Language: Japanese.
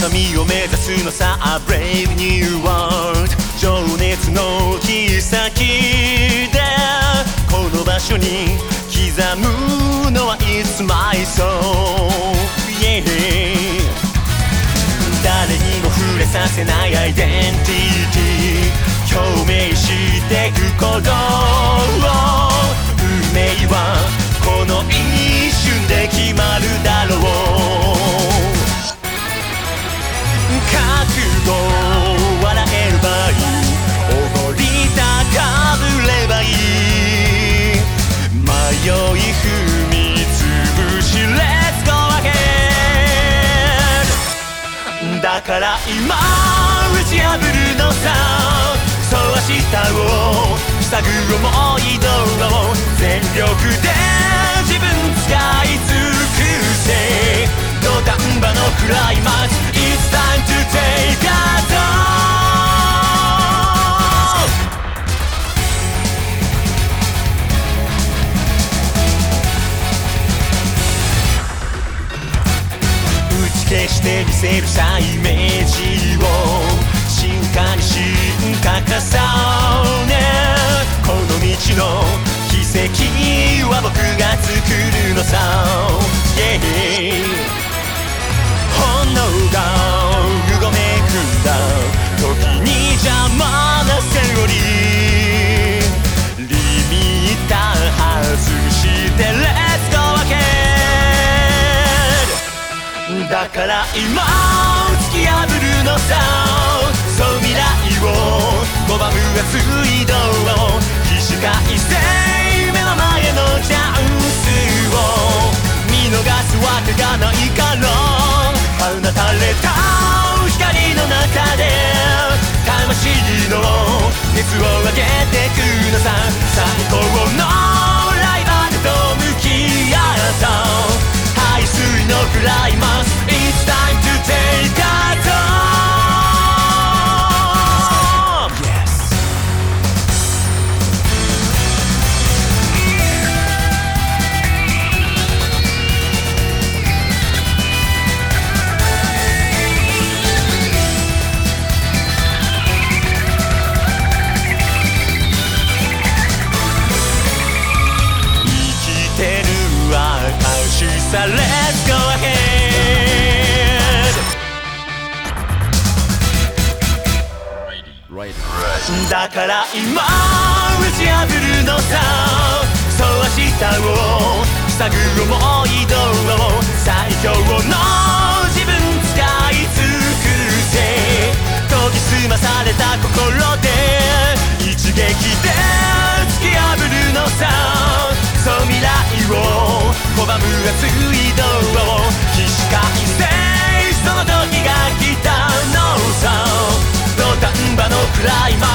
高みを目指すのさ Brave New World 情熱の切先でこの場所に刻むのは It's my soul、yeah、誰にも触れさせないアイデンティティ。共鳴していくこと。だから今打ち破るのさ。そう明日を塞ぐ思い通を。全力で自分使い尽くせ。土壇場のクライマックス It's time to take a 打ち消してみせるさイメージを。進化に進化重ね。この道の奇跡は僕が作るのさ、yeah、炎がうごめくんだ。時に邪魔ら今突き破るのさそう未来を拒む熱い道路起死回生目の前のチャンスを見逃すわけがないから放たれた光の中で魂の熱を上げてくのさ。さ Let's go ahead! だから今打ち破るのさ。そう明日を探る思い通を最強の暗い